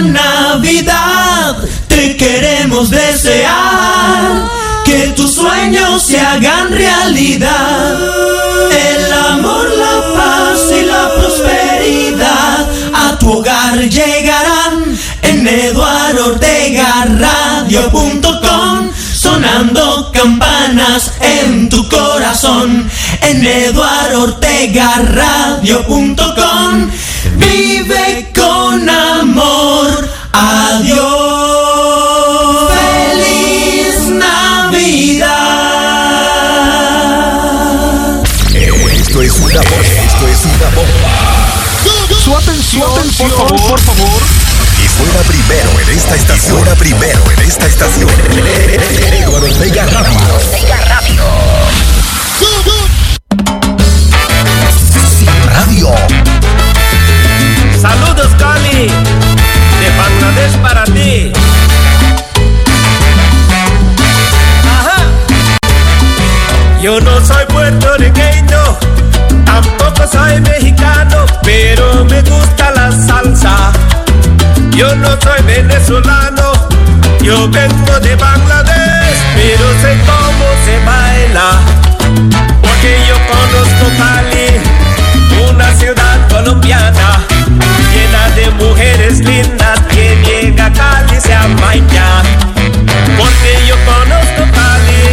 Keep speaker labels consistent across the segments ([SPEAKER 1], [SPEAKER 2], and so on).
[SPEAKER 1] Navidad te queremos desear que tus sueños se hagan realidad. El amor, la paz y la prosperidad a tu hogar llegarán en eduardortegaradio.com sonando campanas en tu corazón en eduardortegaradio.com vive con amor adiós feliz navidad
[SPEAKER 2] Esto es una bomba. Esto es una bomba.
[SPEAKER 3] Su atención, por favor, por favor.
[SPEAKER 2] Y fuera primero en esta estación. Fuera primero en esta estación. Eduardo Ortega Radio. Radio.
[SPEAKER 4] Soy mexicano, pero me gusta la salsa. Yo no soy venezolano, yo vengo de Bangladesh, pero sé cómo se baila. Porque yo conozco Cali, una ciudad colombiana, llena de mujeres lindas. Quien llega a Cali se amaña. Porque yo conozco Cali,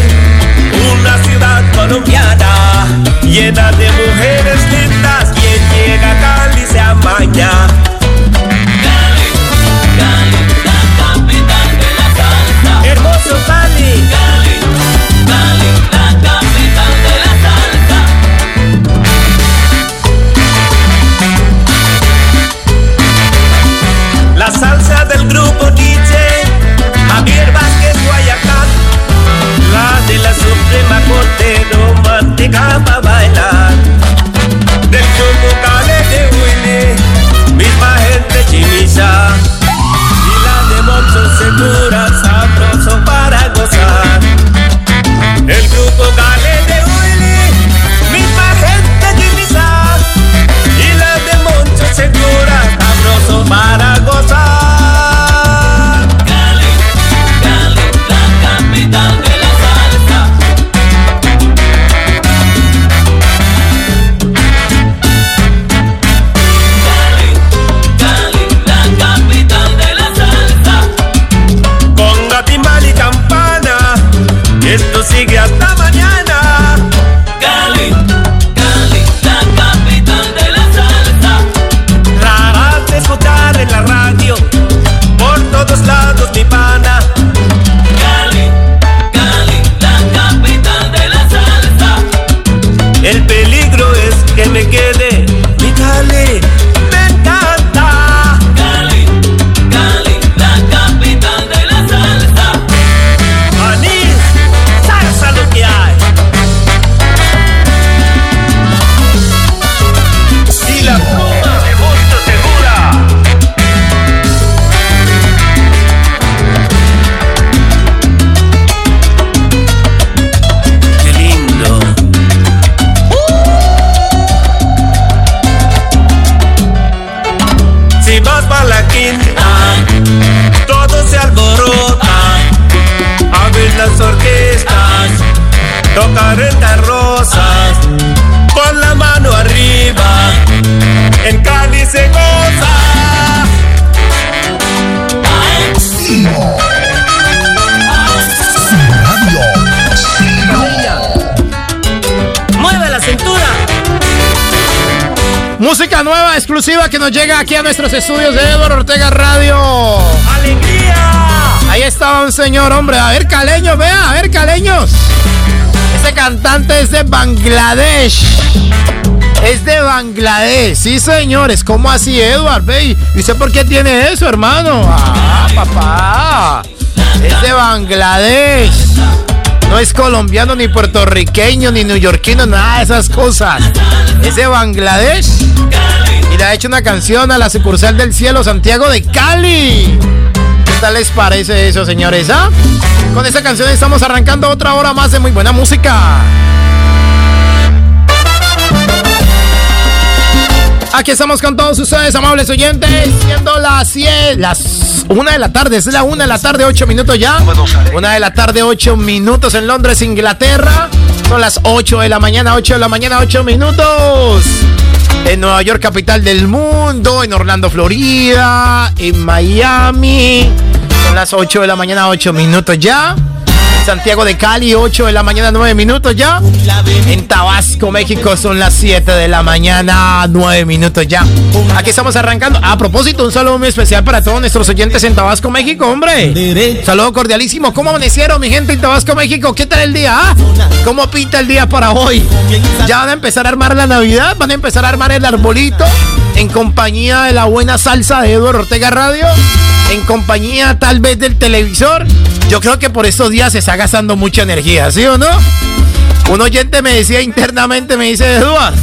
[SPEAKER 4] una ciudad colombiana, llena de mujeres lindas.
[SPEAKER 3] Exclusiva que nos llega aquí a nuestros estudios de Eduardo Ortega Radio.
[SPEAKER 4] ¡Alegría!
[SPEAKER 3] Ahí estaba un señor, hombre. A ver, caleños, vea, a ver, caleños. Ese cantante es de Bangladesh. Es de Bangladesh, sí, señores. ¿Cómo así, Edward? Ve, ¿y usted por qué tiene eso, hermano? Ah, papá. Es de Bangladesh. No es colombiano, ni puertorriqueño, ni neoyorquino, nada de esas cosas. Es de Bangladesh. Le ha hecho una canción a la sucursal del cielo, Santiago de Cali. ¿Qué tal les parece eso, señores? ah? Con esta canción estamos arrancando otra hora más de muy buena música. Aquí estamos con todos ustedes, amables oyentes, siendo las 100, las 1 de la tarde, es la 1 de la tarde, 8 minutos ya. 1 de la tarde, 8 minutos en Londres, Inglaterra. Son las 8 de la mañana, 8 de la mañana, 8 minutos. En Nueva York, capital del mundo, en Orlando, Florida, en Miami. Son las 8 de la mañana, 8 minutos ya. Santiago de Cali, 8 de la mañana, 9 minutos ya. En Tabasco, México, son las 7 de la mañana, 9 minutos ya. Aquí estamos arrancando. A propósito, un saludo muy especial para todos nuestros oyentes en Tabasco, México, hombre. Saludo cordialísimo. ¿Cómo amanecieron, mi gente en Tabasco, México? ¿Qué tal el día? Ah? ¿Cómo pinta el día para hoy? ¿Ya van a empezar a armar la Navidad? ¿Van a empezar a armar el arbolito? En compañía de la buena salsa de Eduardo Ortega Radio. En compañía tal vez del televisor. Yo creo que por estos días se está gastando mucha energía, ¿sí o no? Un oyente me decía internamente, me dice, Eduardo,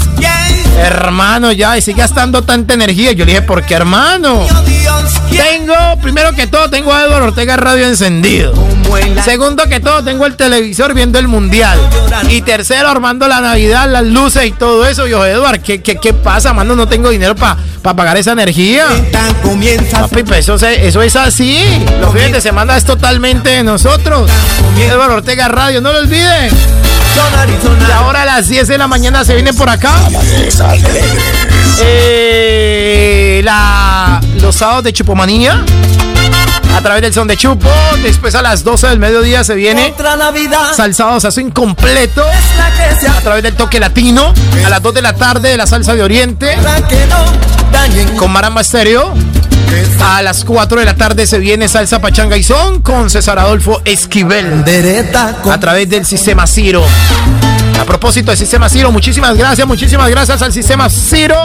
[SPEAKER 3] hermano, ya, y sigue gastando tanta energía. Yo le dije, ¿por qué, hermano? Tengo, primero que todo, tengo a Eduardo Ortega Radio encendido. Segundo que todo, tengo el televisor viendo el mundial. Y tercero, armando la Navidad, las luces y todo eso. Yo, Eduardo, ¿qué, qué, qué pasa, mano? No tengo dinero para pagar esa energía. Papi, pues eso, eso es así. Los fines de semana es totalmente de nosotros. Eduardo Ortega Radio, no lo olviden. Y ahora a las 10 de la mañana se viene por acá. Eh, la, los sábados de Chupomanía. A través del son de Chupo. Después a las 12 del mediodía se viene. Salsados así incompleto. A través del toque latino. A las 2 de la tarde de la salsa de Oriente. Con Maramba Estéreo. A las 4 de la tarde se viene Salsa Pachanga y Son con César Adolfo Esquivel. A través del sistema Ciro. A propósito del sistema Ciro, muchísimas gracias, muchísimas gracias al sistema Ciro.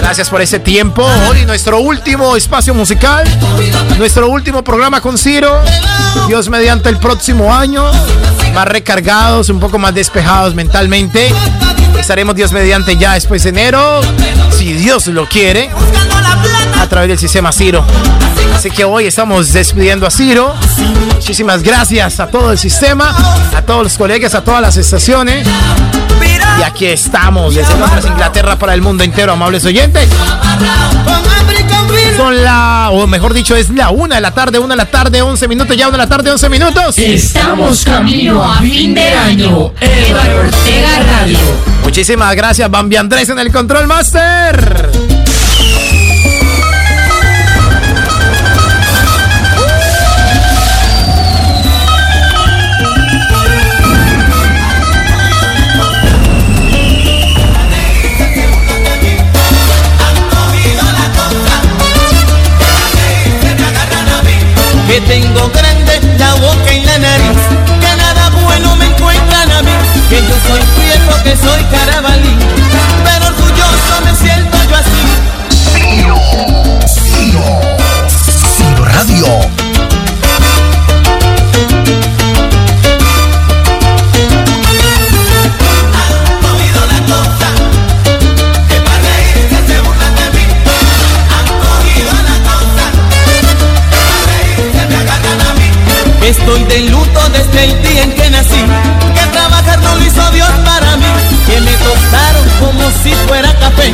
[SPEAKER 3] Gracias por ese tiempo. Hoy nuestro último espacio musical, nuestro último programa con Ciro. Dios mediante el próximo año, más recargados, un poco más despejados mentalmente. Estaremos Dios mediante ya después de enero, si Dios lo quiere, a través del sistema Ciro. Así que hoy estamos despidiendo a Ciro. Muchísimas gracias a todo el sistema, a todos los colegas, a todas las estaciones. Y aquí estamos desde Londres, Inglaterra para el mundo entero, amables oyentes. Son la, o mejor dicho, es la una de la tarde, una de la tarde, 11 minutos, ya una de la tarde, 11 minutos.
[SPEAKER 5] Estamos camino a fin de año. Eduardo Ortega Radio.
[SPEAKER 3] Muchísimas gracias, Bambi Andrés en el Control Master.
[SPEAKER 6] Que yo soy prieto, que soy carabalí, pero orgulloso me siento yo así.
[SPEAKER 7] Ciro, Ciro, Ciro Radio.
[SPEAKER 6] Estoy de luto desde el día en que Dios para mí, que me tostaron como si fuera café,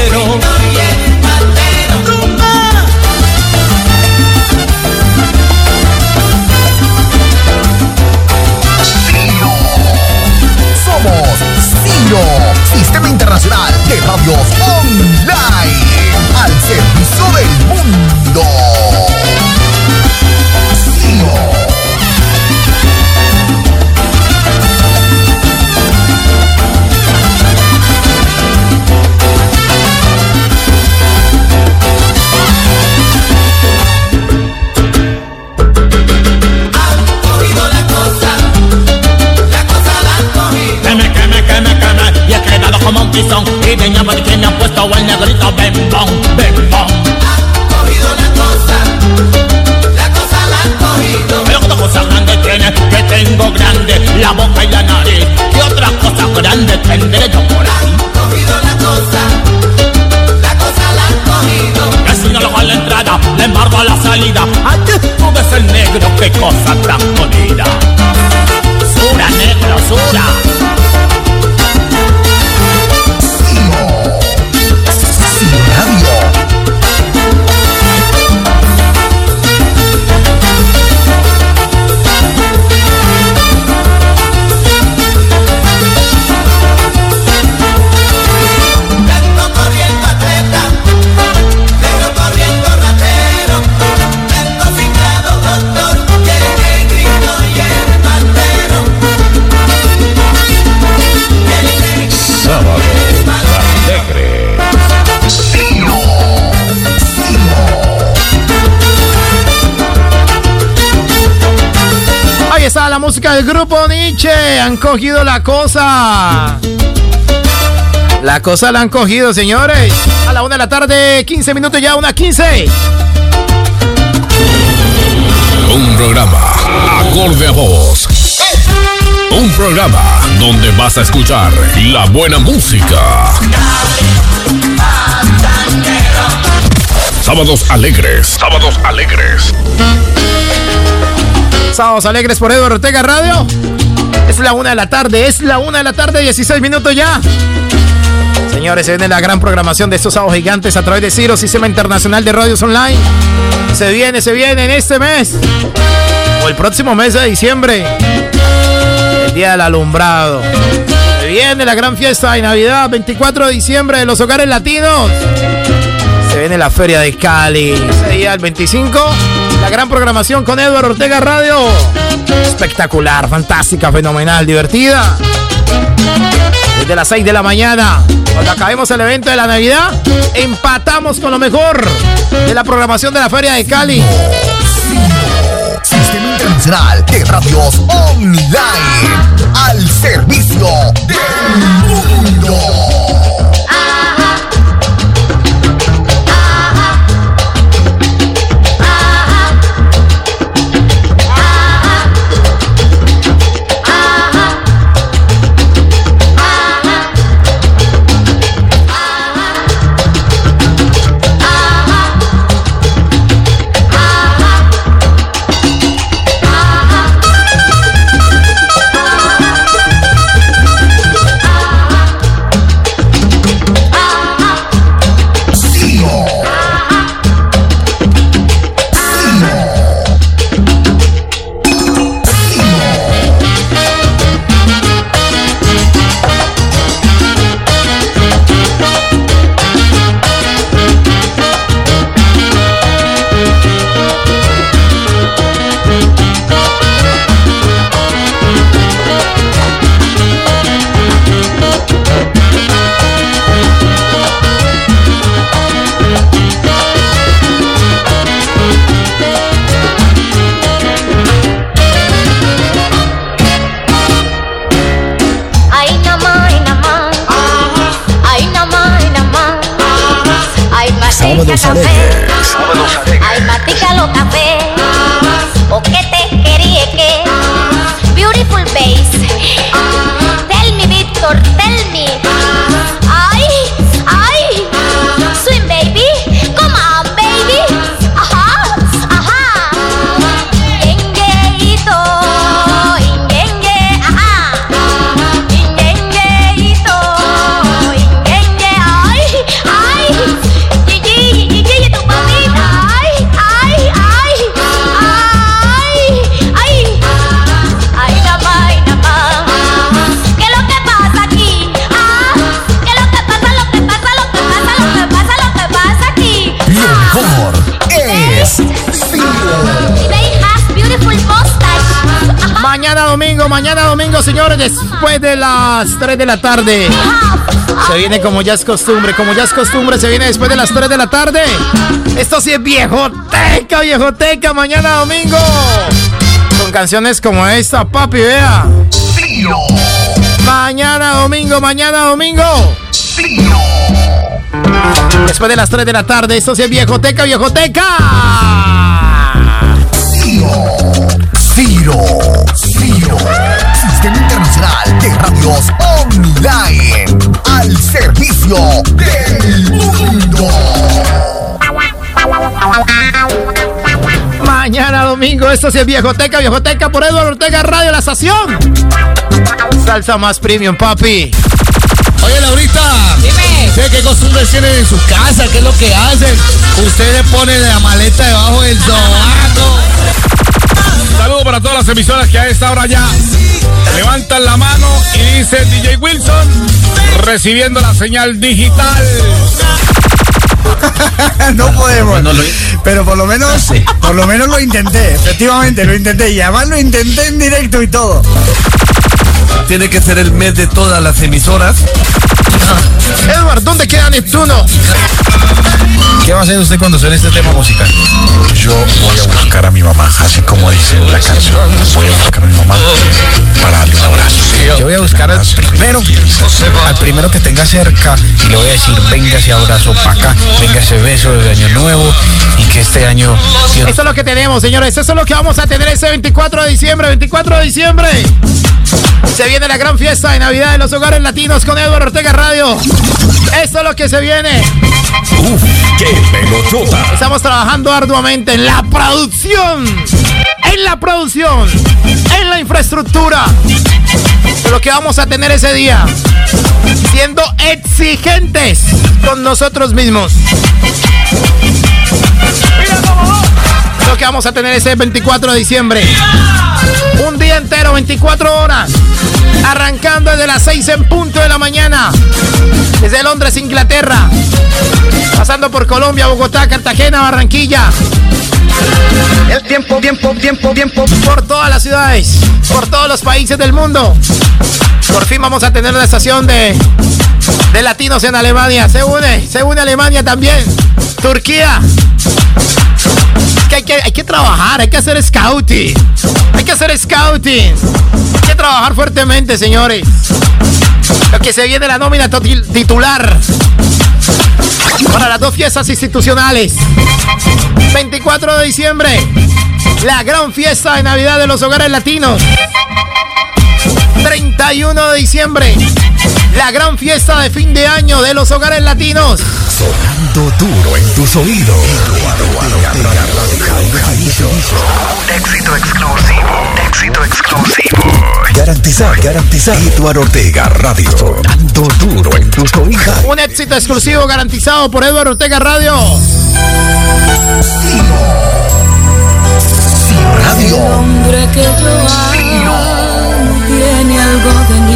[SPEAKER 6] Matero.
[SPEAKER 7] Somos CIO, Sistema Internacional de Radios Online, al servicio
[SPEAKER 6] de la
[SPEAKER 3] música del grupo Nietzsche. Han cogido la cosa. La cosa la han cogido, señores. A la una de la tarde, 15 minutos ya, una 15.
[SPEAKER 2] Un programa acorde a vos. Un programa donde vas a escuchar la buena música. Sábados alegres. Sábados alegres.
[SPEAKER 3] Sábados alegres por Eduardo Ortega Radio. Es la una de la tarde, es la una de la tarde, 16 minutos ya. Señores, se viene la gran programación de estos sábados gigantes a través de Ciro, Sistema Internacional de Radios Online. Se viene, se viene en este mes. O el próximo mes de diciembre. El Día del Alumbrado. Se viene la gran fiesta de Navidad, 24 de diciembre de los hogares latinos. Se viene la Feria de Cali. Ese día, el 25. La gran programación con Eduardo Ortega Radio. Espectacular, fantástica, fenomenal, divertida. Desde las 6 de la mañana, cuando acabemos el evento de la Navidad, empatamos con lo mejor de la programación de la Feria de Cali.
[SPEAKER 2] Sistema Internacional de Radios Online. Al servicio del mundo.
[SPEAKER 3] Domingo, mañana domingo, señores, después de las 3 de la tarde. Se viene como ya es costumbre, como ya es costumbre, se viene después de las 3 de la tarde. Esto sí es viejoteca, viejoteca, mañana domingo. Con canciones como esta, papi, vea. Mañana domingo, mañana domingo. Después de las 3 de la tarde, esto es Viejoteca, Viejoteca.
[SPEAKER 8] Ciro, Sistema Internacional de Radios Online, al servicio del mundo.
[SPEAKER 3] Mañana domingo, esto es Viejoteca, Viejoteca por Eduardo Ortega Radio, la estación. Salsa más premium, papi.
[SPEAKER 9] Oye, Laurita. Dime. ¿Sé qué costumbres tienen en su casa? ¿Qué es lo que hacen? Usted le pone la maleta debajo del sobaco.
[SPEAKER 2] Saludos para todas las emisoras que a esta hora ya levantan la mano y dice DJ Wilson recibiendo la señal digital.
[SPEAKER 10] no podemos. pero por lo menos, por lo menos lo intenté. Efectivamente, lo intenté. Y además lo intenté en directo y todo.
[SPEAKER 9] Tiene que ser el mes de todas las emisoras.
[SPEAKER 3] Edward, ¿dónde queda Neptuno?
[SPEAKER 10] ¿Qué va a hacer usted cuando suene este tema musical?
[SPEAKER 8] Yo voy a buscar a mi mamá, así como dice la canción. Voy a buscar a mi mamá para darle un abrazo.
[SPEAKER 10] Yo voy a buscar al primero, al primero que tenga cerca y le voy a decir, venga ese abrazo para acá, venga ese beso de año nuevo y que este año...
[SPEAKER 3] Eso es lo que tenemos, señores. Eso es lo que vamos a tener ese 24 de diciembre. 24 de diciembre. Se viene la gran fiesta de Navidad de los hogares latinos con Eduardo Ortega Radio. Eso es lo que se viene.
[SPEAKER 2] Uf, qué pelotota.
[SPEAKER 3] Estamos trabajando arduamente en la producción. En la producción. En la infraestructura. Lo que vamos a tener ese día. Siendo exigentes con nosotros mismos. Lo que vamos a tener ese 24 de diciembre. Un día entero, 24 horas. Arrancando desde las 6 en punto de la mañana. Desde Londres, Inglaterra. Pasando por Colombia, Bogotá, Cartagena, Barranquilla. El tiempo, tiempo, tiempo, tiempo. Por todas las ciudades. Por todos los países del mundo. Por fin vamos a tener una estación de, de latinos en Alemania. Se une, se une Alemania también. Turquía. Hay, que hay que trabajar, hay que hacer scouting. Hay que hacer scouting. Hay que trabajar fuertemente, señores. Lo que se viene la nómina titular. Para las dos fiestas institucionales. 24 de diciembre. La gran fiesta de Navidad de los hogares latinos. 31 de diciembre. La gran fiesta de fin de año de los hogares latinos.
[SPEAKER 8] Sonando duro en tus oídos.
[SPEAKER 11] Un éxito exclusivo. Éxito exclusivo.
[SPEAKER 8] Garantizar, garantizar. Eduardo Ortega Radio. Sonando duro en tus oídos.
[SPEAKER 3] Un éxito exclusivo garantizado por Eduardo Ortega Radio.
[SPEAKER 8] Radio.
[SPEAKER 12] El hombre que yo amo tiene algo de.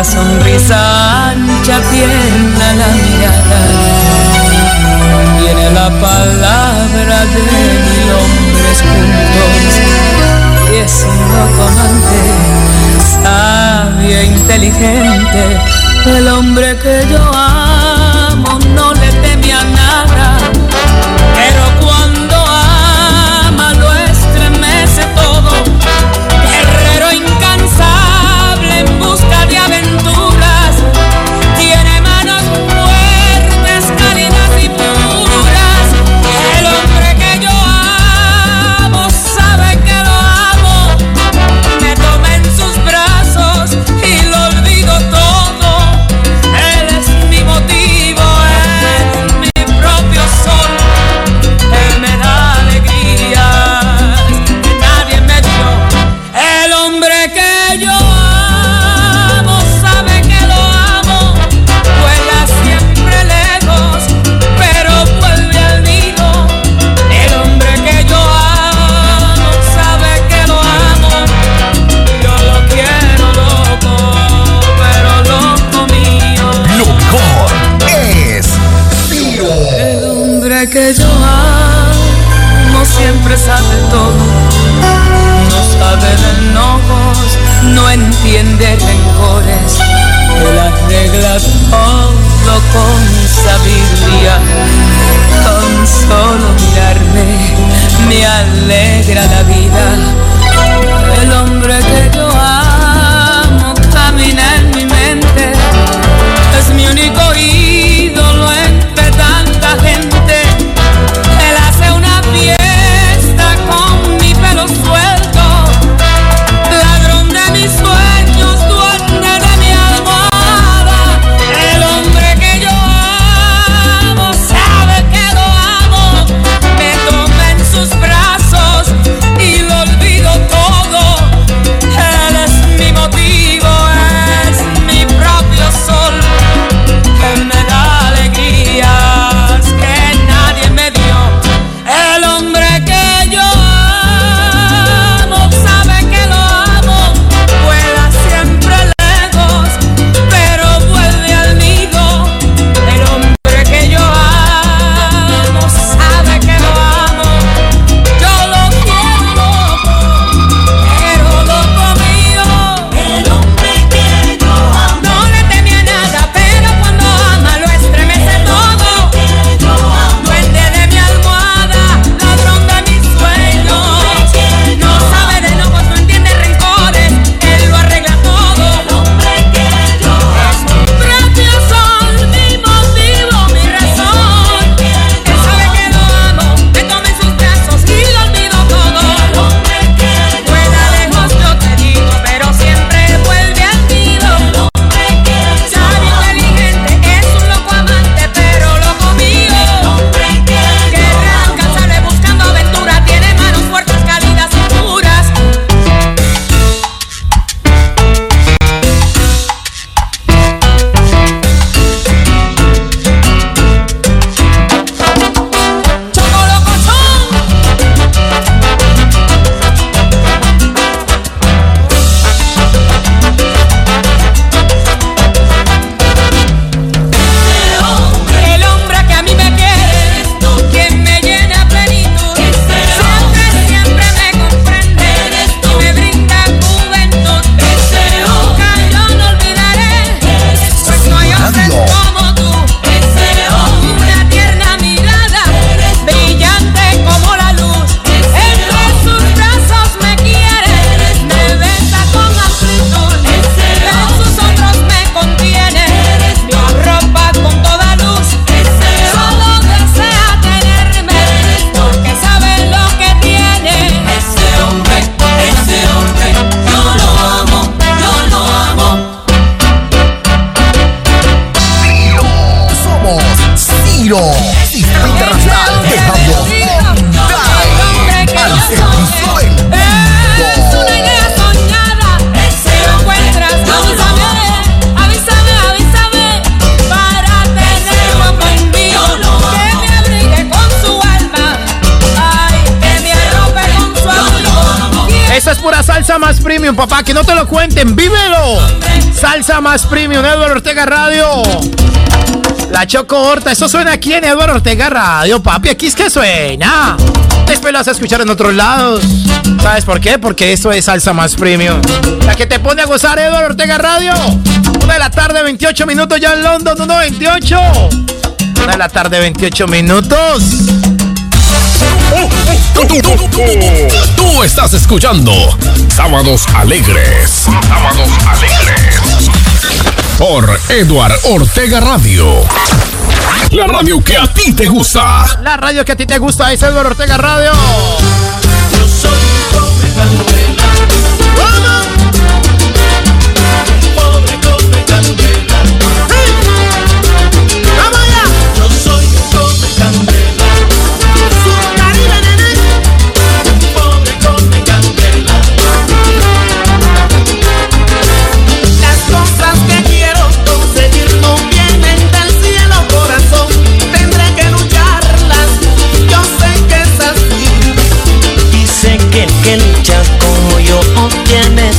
[SPEAKER 12] La sonrisa ancha, tierna la mirada. Tiene la palabra de mil hombres juntos. Y es un loco amante, sabio e inteligente. El hombre que yo amo
[SPEAKER 3] papá, que no te lo cuenten, vívelo. Salsa más premium, Eduardo Ortega Radio. La Choco Horta, eso suena aquí en Eduardo Ortega Radio, papi, aquí es que suena. Después lo vas a escuchar en otros lados. ¿Sabes por qué? Porque esto es salsa más premium. La que te pone a gozar, Eduardo Ortega Radio. Una de la tarde, 28 minutos ya en London, 1.28. Una de la tarde, 28 minutos.
[SPEAKER 13] Tú, estás escuchando Sábados Alegres. Sábados Alegres. Por Eduard Ortega Radio. La radio que a ti te gusta.
[SPEAKER 3] La radio que a ti te gusta es Eduard Ortega Radio.
[SPEAKER 6] Yo soy
[SPEAKER 1] que
[SPEAKER 14] lucha como yo obtiene.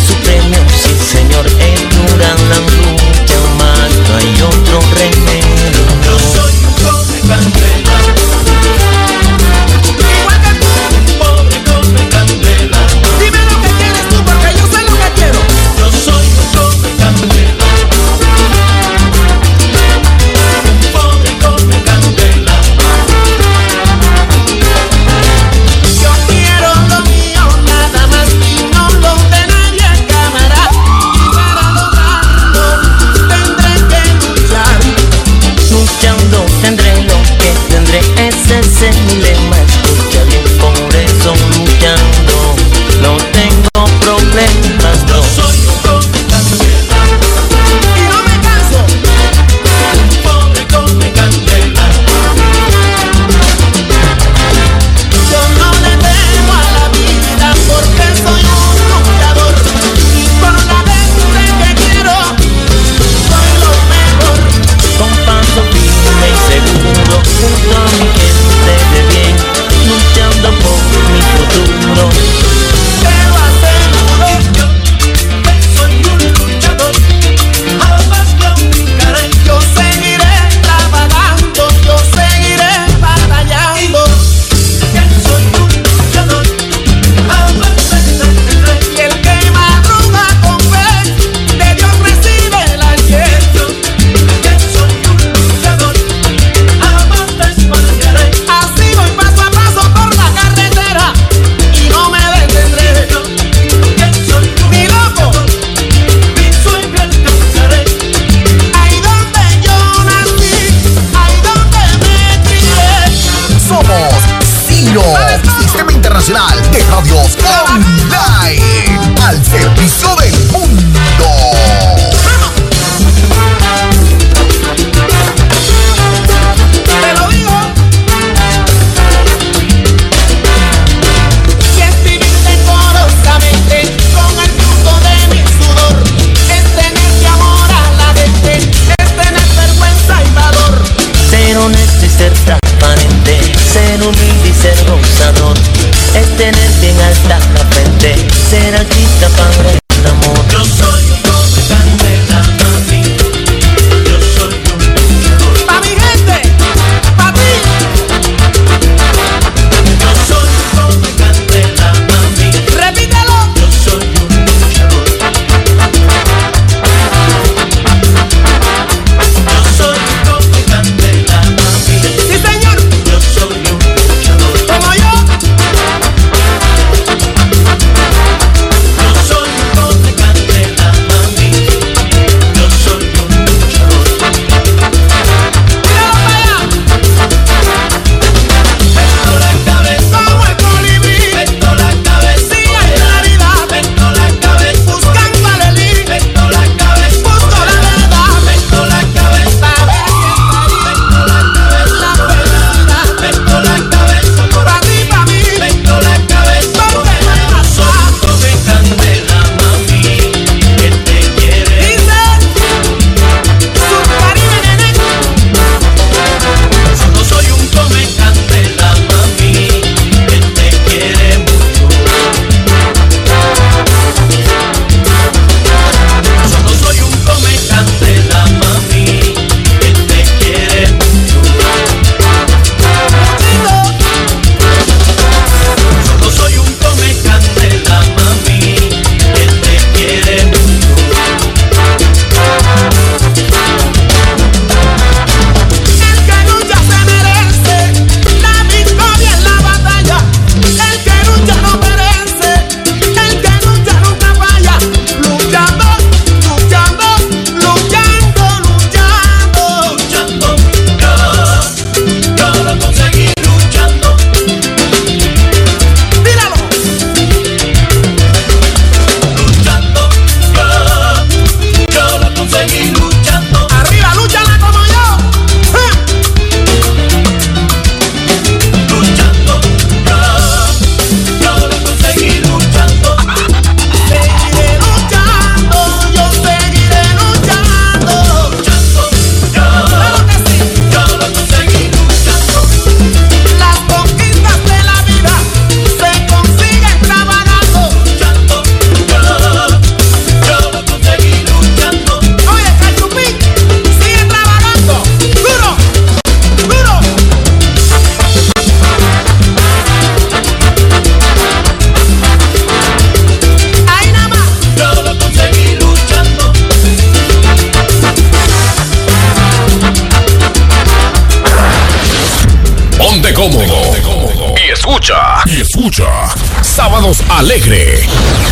[SPEAKER 13] Alegre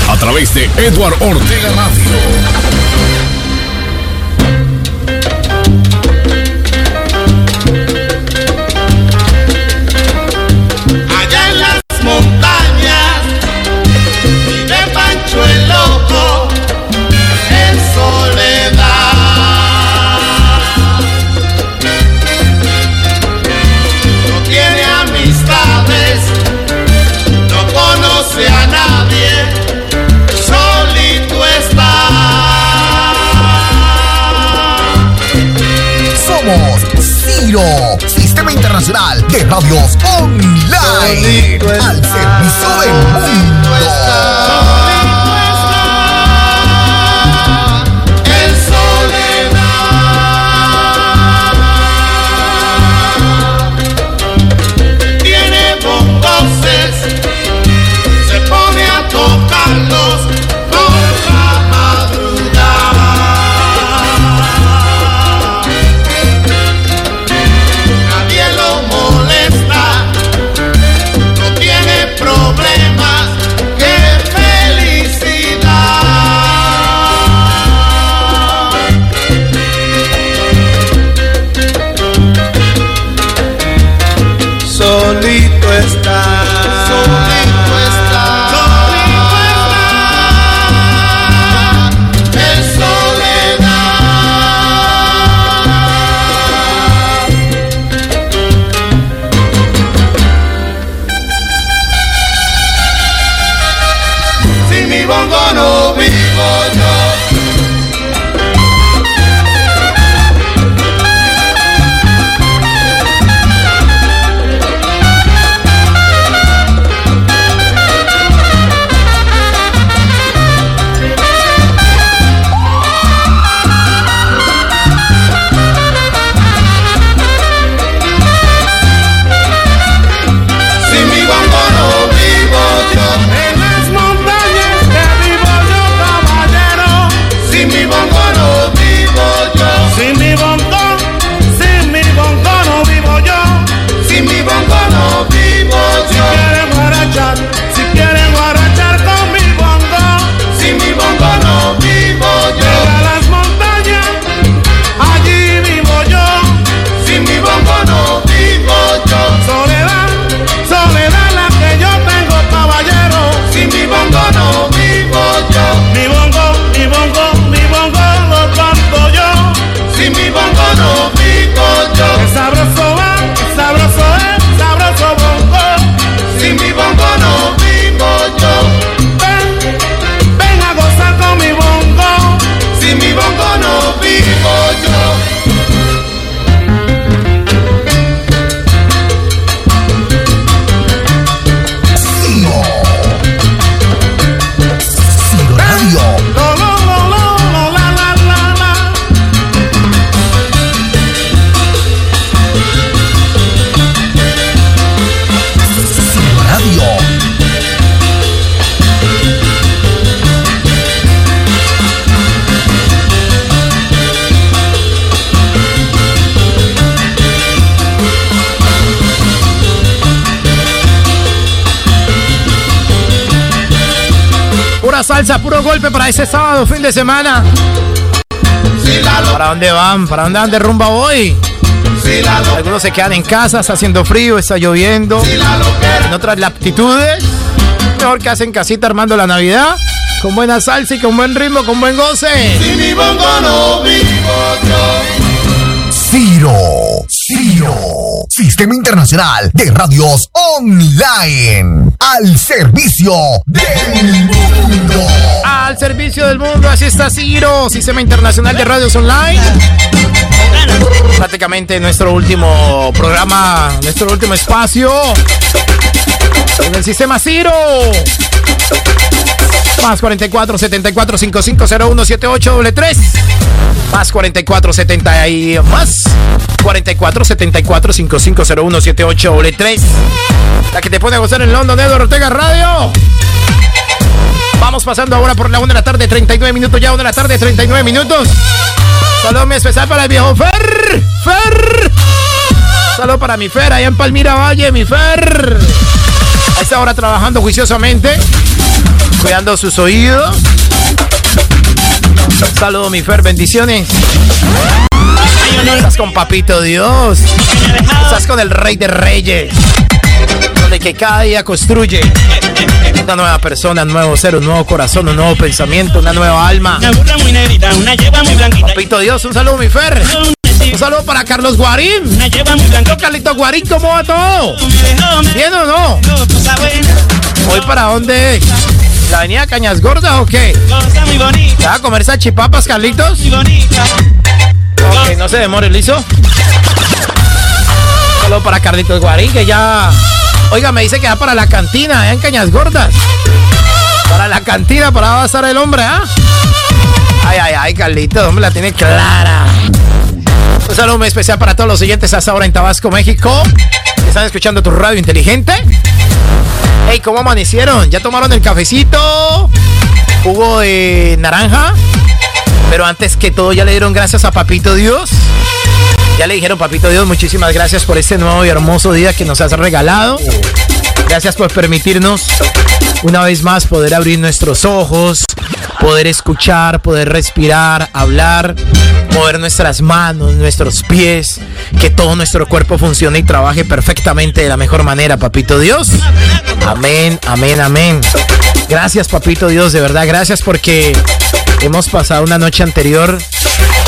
[SPEAKER 13] a través de Edward Ortega Radio.
[SPEAKER 3] para ese sábado, fin de semana. ¿Para dónde van? ¿Para dónde van de rumba hoy? Algunos se quedan en casa, está haciendo frío, está lloviendo. En otras latitudes, mejor que hacen casita armando la Navidad. Con buena salsa y con buen ritmo, con buen goce.
[SPEAKER 7] Ciro, Ciro, Sistema Internacional de Radios Online, al servicio del mundo
[SPEAKER 3] al servicio del mundo. Así está Ciro, Sistema Internacional de Radios Online. Prácticamente nuestro último programa, nuestro último espacio en el Sistema Ciro. Más 44 74 5501 78 Más 44 70 y más 44 74 5501 78 3. La que te pone a gozar en London, Eduardo Ortega Radio. Vamos pasando ahora por la 1 de la tarde, 39 minutos. Ya 1 de la tarde, 39 minutos. Saludos especial para el viejo Fer. Fer. Saludos para mi Fer, allá en Palmira Valle, mi Fer. A esta hora trabajando juiciosamente, cuidando sus oídos. Saludos, mi Fer, bendiciones. Estás con Papito Dios. Estás con el Rey de Reyes. Donde que cada día construye una nueva persona, un nuevo ser, un nuevo corazón, un nuevo pensamiento, una nueva alma. Papito Dios, un saludo, mi Fer. Un saludo para Carlos Guarín. Carlito Guarín, ¿cómo va todo? ¿Bien o no? ¿Hoy para dónde? ¿La avenida Cañas Gordas o qué? ¿Te va a comer salchipapas, Carlitos? Ok, no se demore, ¿listo? Saludo para Carlitos Guarín, que ya... Oiga, me dice que va para la cantina, allá en Cañas Gordas. Para la cantina, para va el hombre, ¿ah? Ay, ay, ay, Carlitos, hombre, la tiene clara. Un saludo muy especial para todos los siguientes hasta ahora en Tabasco, México. ¿Están escuchando tu radio inteligente? Hey, ¿cómo amanecieron? ¿Ya tomaron el cafecito? ¿Jugo de naranja? Pero antes que todo, ¿ya le dieron gracias a Papito Dios? Ya le dijeron, Papito Dios, muchísimas gracias por este nuevo y hermoso día que nos has regalado. Gracias por permitirnos una vez más poder abrir nuestros ojos, poder escuchar, poder respirar, hablar, mover nuestras manos, nuestros pies, que todo nuestro cuerpo funcione y trabaje perfectamente de la mejor manera, Papito Dios. Amén, amén, amén. Gracias, Papito Dios, de verdad, gracias porque hemos pasado una noche anterior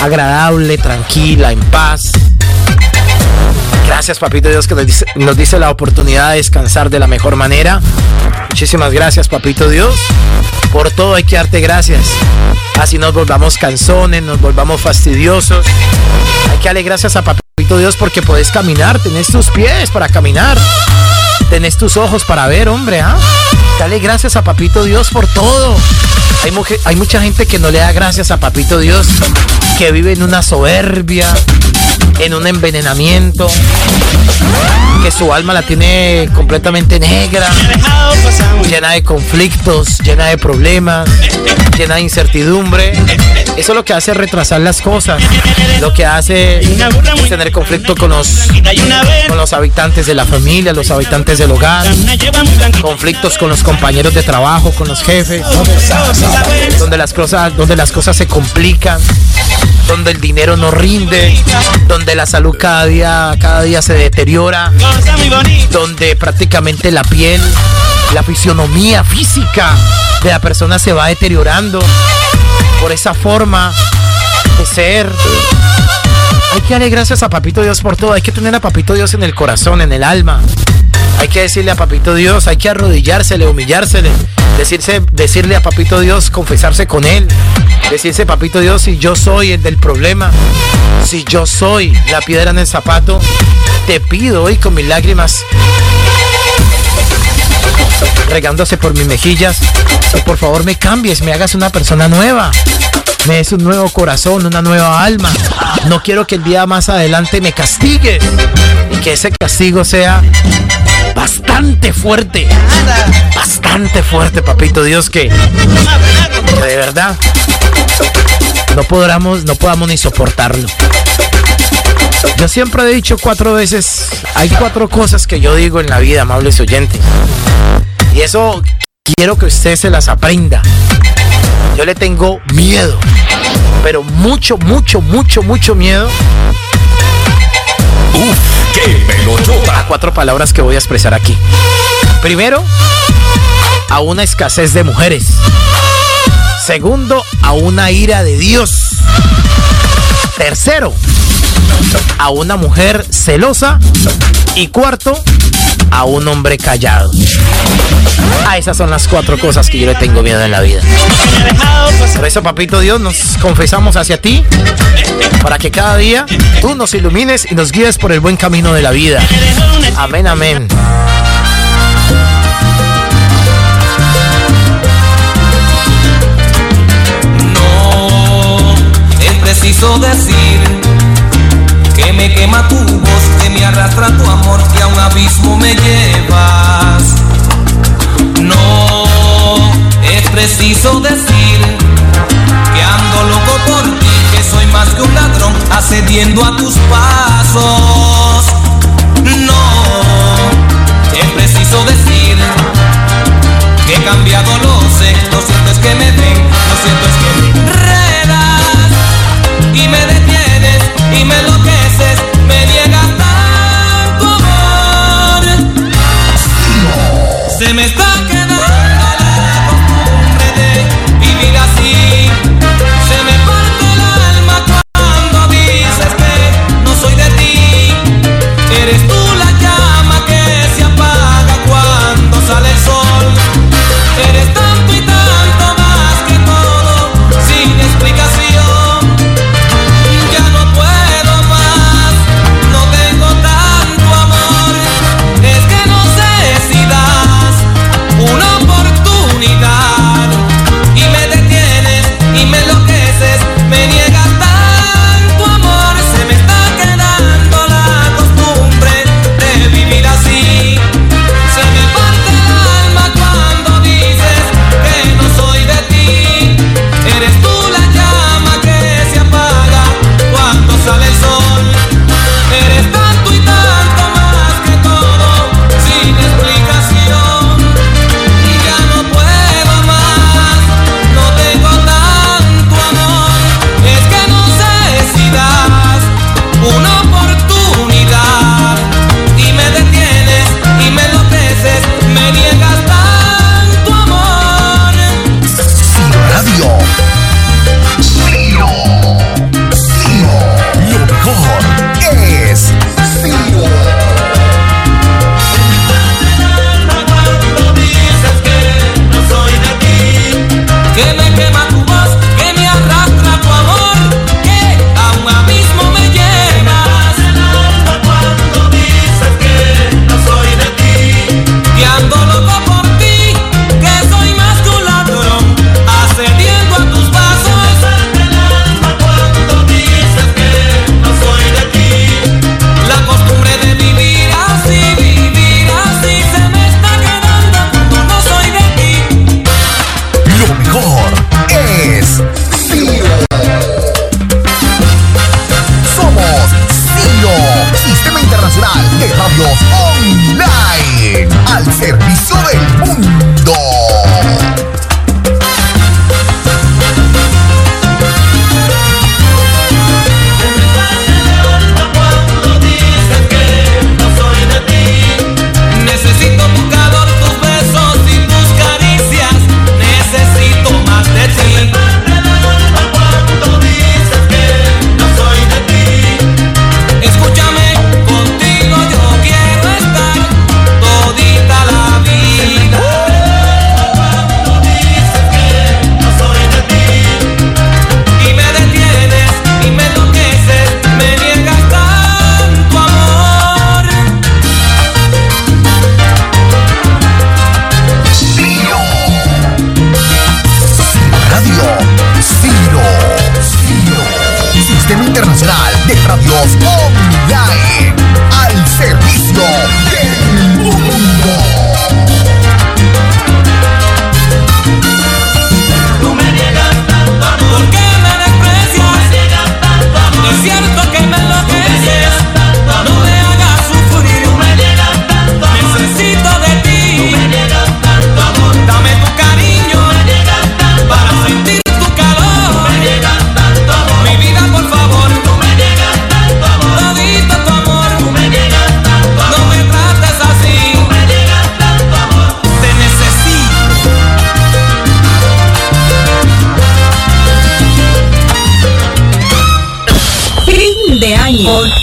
[SPEAKER 3] agradable, tranquila, en paz. Gracias, Papito Dios, que nos dice, la oportunidad de descansar de la mejor manera. Muchísimas gracias, Papito Dios. Por todo hay que darte gracias. Así nos volvamos canzones, nos volvamos fastidiosos. Hay que darle gracias a Papito Dios porque podés caminar, tenés tus pies para caminar. Tenés tus ojos para ver, hombre, ¿ah? Dale gracias a Papito Dios por todo. Hay, mujer, hay mucha gente que no le da gracias a Papito Dios, que vive en una soberbia, en un envenenamiento, que su alma la tiene completamente negra, llena de conflictos, llena de problemas, llena de incertidumbre. Eso lo que hace es retrasar las cosas, lo que hace es tener conflicto con los, con los habitantes de la familia, los habitantes del hogar, conflictos con los compañeros de trabajo, con los jefes, donde las cosas, donde las cosas se complican, donde el dinero no rinde, donde la salud cada día, cada día se deteriora, donde prácticamente la piel, la fisionomía física de la persona se va deteriorando por esa forma de ser. Hay que darle gracias a Papito Dios por todo. Hay que tener a Papito Dios en el corazón, en el alma. Hay que decirle a Papito Dios, hay que arrodillársele, humillársele, decirse, decirle a Papito Dios, confesarse con él, decirse Papito Dios, si yo soy el del problema, si yo soy la piedra en el zapato, te pido hoy con mis lágrimas regándose por mis mejillas, que por favor me cambies, me hagas una persona nueva, me des un nuevo corazón, una nueva alma. No quiero que el día más adelante me castigue y que ese castigo sea bastante fuerte, bastante fuerte, papito Dios, que de verdad no podamos, no podamos ni soportarlo. Yo siempre he dicho cuatro veces, hay cuatro cosas que yo digo en la vida, amables oyentes. Y eso quiero que usted se las aprenda. Yo le tengo miedo, pero mucho, mucho, mucho, mucho miedo.
[SPEAKER 13] Uf, qué pelotota.
[SPEAKER 3] A cuatro palabras que voy a expresar aquí. Primero, a una escasez de mujeres. Segundo, a una ira de Dios. Tercero, a una mujer celosa. Y cuarto, a un hombre callado. A esas son las cuatro cosas que yo le tengo miedo en la vida. Por eso, papito Dios, nos confesamos hacia ti para que cada día tú nos ilumines y nos guíes por el buen camino de la vida. Amén, amén.
[SPEAKER 15] No es preciso decir me quema tu voz, que me arrastra tu amor, que a un abismo me llevas. No es preciso decir que ando loco por ti, que soy más que un ladrón, accediendo a tus pasos. Internacional de Radios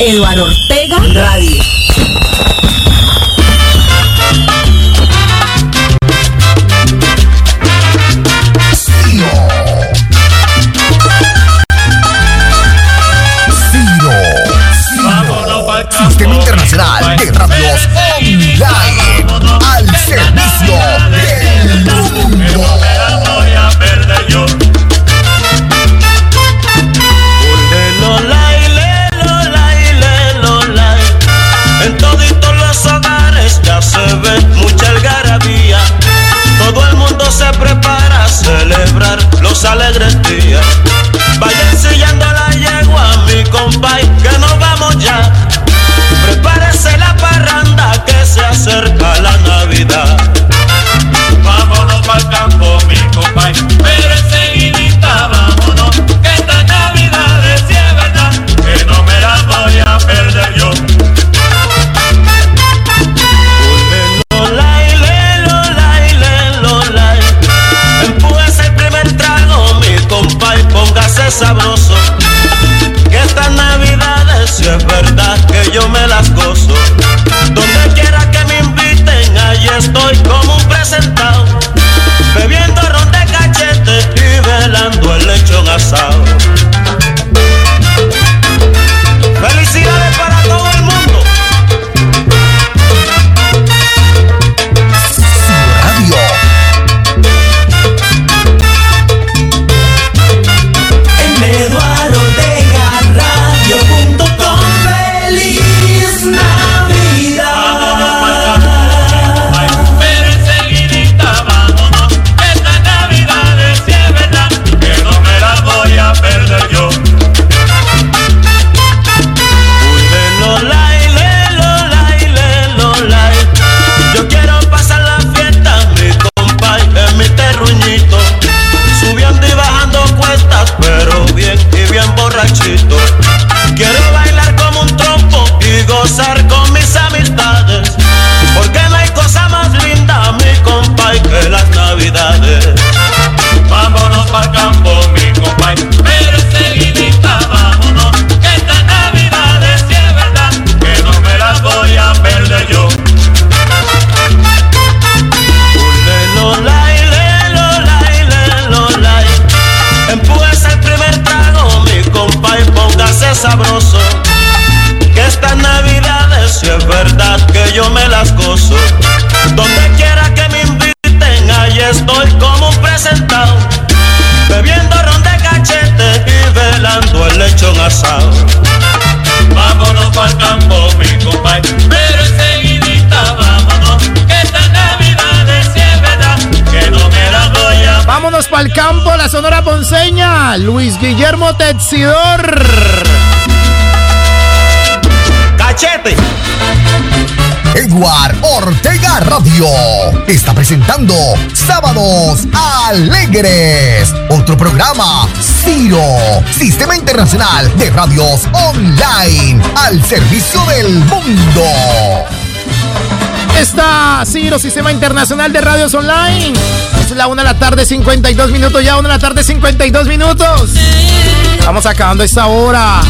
[SPEAKER 7] Eduardo Ortega Radio.
[SPEAKER 4] life. Texidor. Cachete.
[SPEAKER 7] Edward Ortega Radio está presentando Sábados Alegres, otro programa Ciro, Sistema Internacional de Radios Online al servicio del mundo
[SPEAKER 3] está Ciro, Sistema Internacional de Radios Online. Es la 1 de la tarde, 52 minutos. Ya 1 de la tarde, 52 minutos. Vamos acabando esta hora.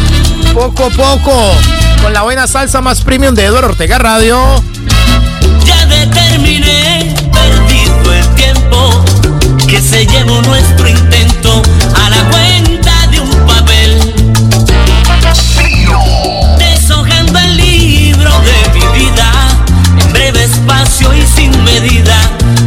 [SPEAKER 3] Poco a poco. Con la buena salsa más premium de Eduardo Ortega Radio.
[SPEAKER 14] Ya determiné, perdido el tiempo que se llevó nuestro intento medida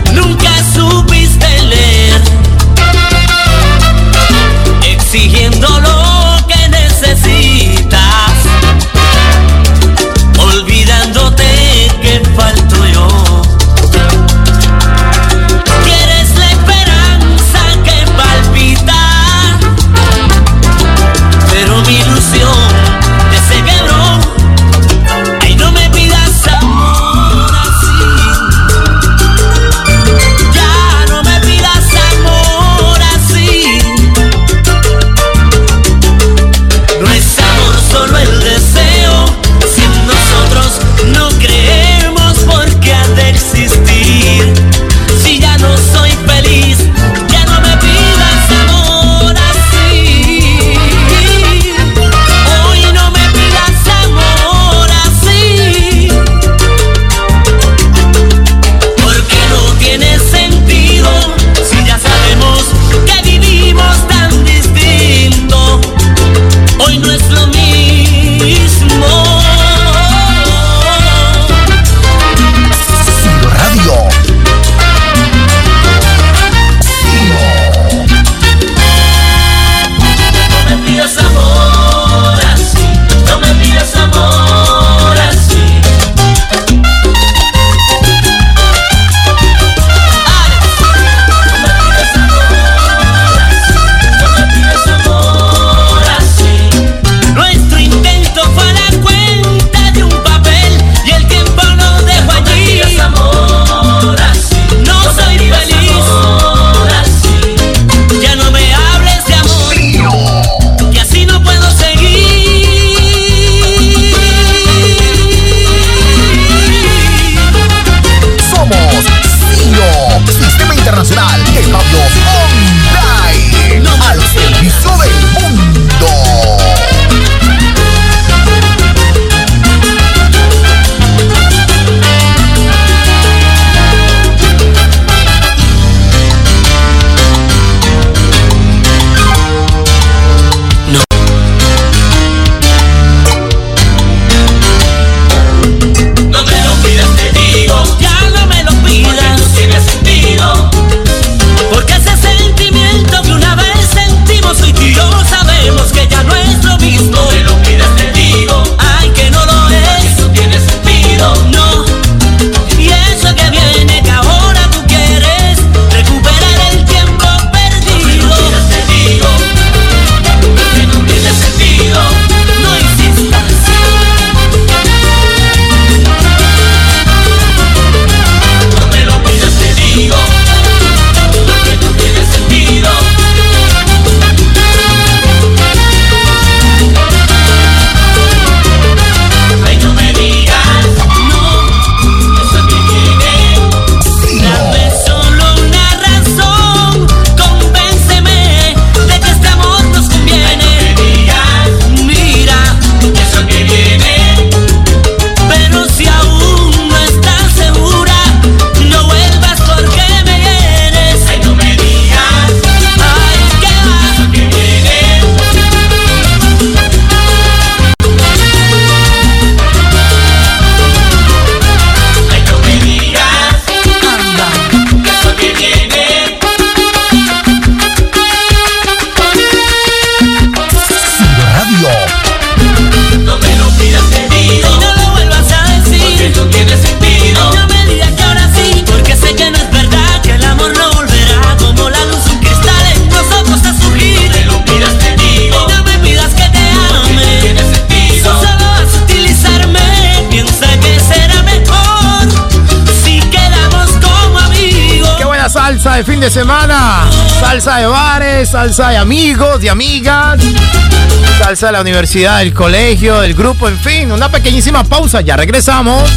[SPEAKER 3] salsa de bares, salsa de amigos, de amigas, salsa de la universidad, del colegio, del grupo, en fin, una pequeñísima pausa, ya regresamos.